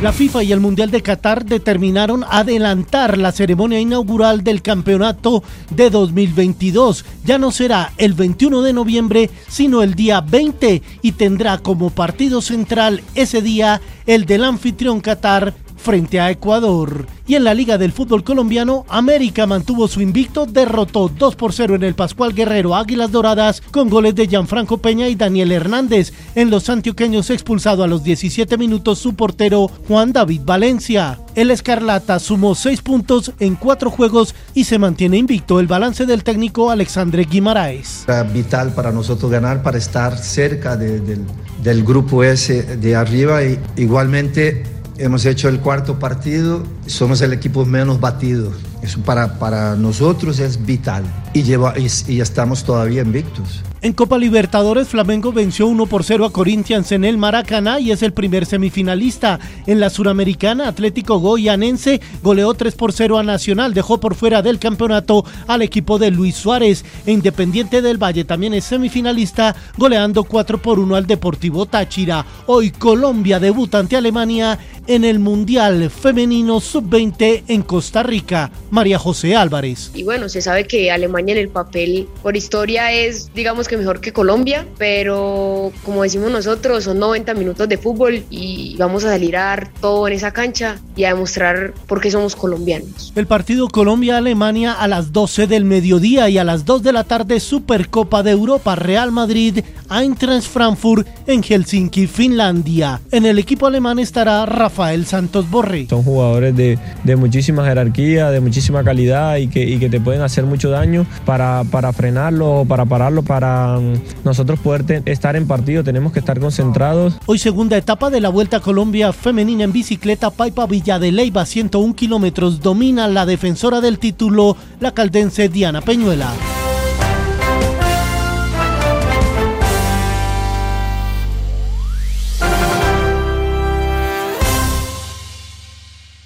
La FIFA y el Mundial de Qatar determinaron adelantar la ceremonia inaugural del campeonato de 2022. Ya no será el 21 de noviembre, sino el día 20 y tendrá como partido central ese día el del anfitrión Qatar frente a Ecuador. Y en la Liga del Fútbol Colombiano, América mantuvo su invicto, derrotó 2 por 0 en el Pascual Guerrero Águilas Doradas con goles de Gianfranco Peña y Daniel Hernández. En los antioqueños expulsado a los 17 minutos su portero Juan David Valencia. El Escarlata sumó 6 puntos en 4 juegos y se mantiene invicto el balance del técnico Alexandre Guimaraes. Vital para nosotros ganar, para estar cerca del, del grupo S de arriba y igualmente Hemos hecho el cuarto partido, somos el equipo menos batido. Eso para, para nosotros es vital y, lleva, y, y estamos todavía invictos. En Copa Libertadores, Flamengo venció 1 por 0 a Corinthians en el Maracaná y es el primer semifinalista. En la Suramericana, Atlético Goyanense goleó 3 por 0 a Nacional, dejó por fuera del campeonato al equipo de Luis Suárez. E Independiente del Valle también es semifinalista, goleando 4 por 1 al Deportivo Táchira. Hoy Colombia debuta ante Alemania en el Mundial Femenino Sub-20 en Costa Rica. María José Álvarez. Y bueno, se sabe que Alemania en el papel, por historia, es, digamos, que mejor que Colombia, pero como decimos nosotros, son 90 minutos de fútbol y vamos a salir a dar todo en esa cancha y a demostrar por qué somos colombianos. El partido Colombia-Alemania a las 12 del mediodía y a las 2 de la tarde Supercopa de Europa Real Madrid Eintracht Frankfurt en Helsinki, Finlandia. En el equipo alemán estará Rafael Santos Borre. Son jugadores de, de muchísima jerarquía, de muchísima calidad y que, te pueden hacer mucho daño para, frenarlo, para pararlo, para nosotros poder estar en partido tenemos que estar concentrados. Hoy segunda etapa de la Vuelta a Colombia femenina en bicicleta Paipa Villa de Leyva 101 kilómetros domina la defensora del título, la caldense Diana Peñuela.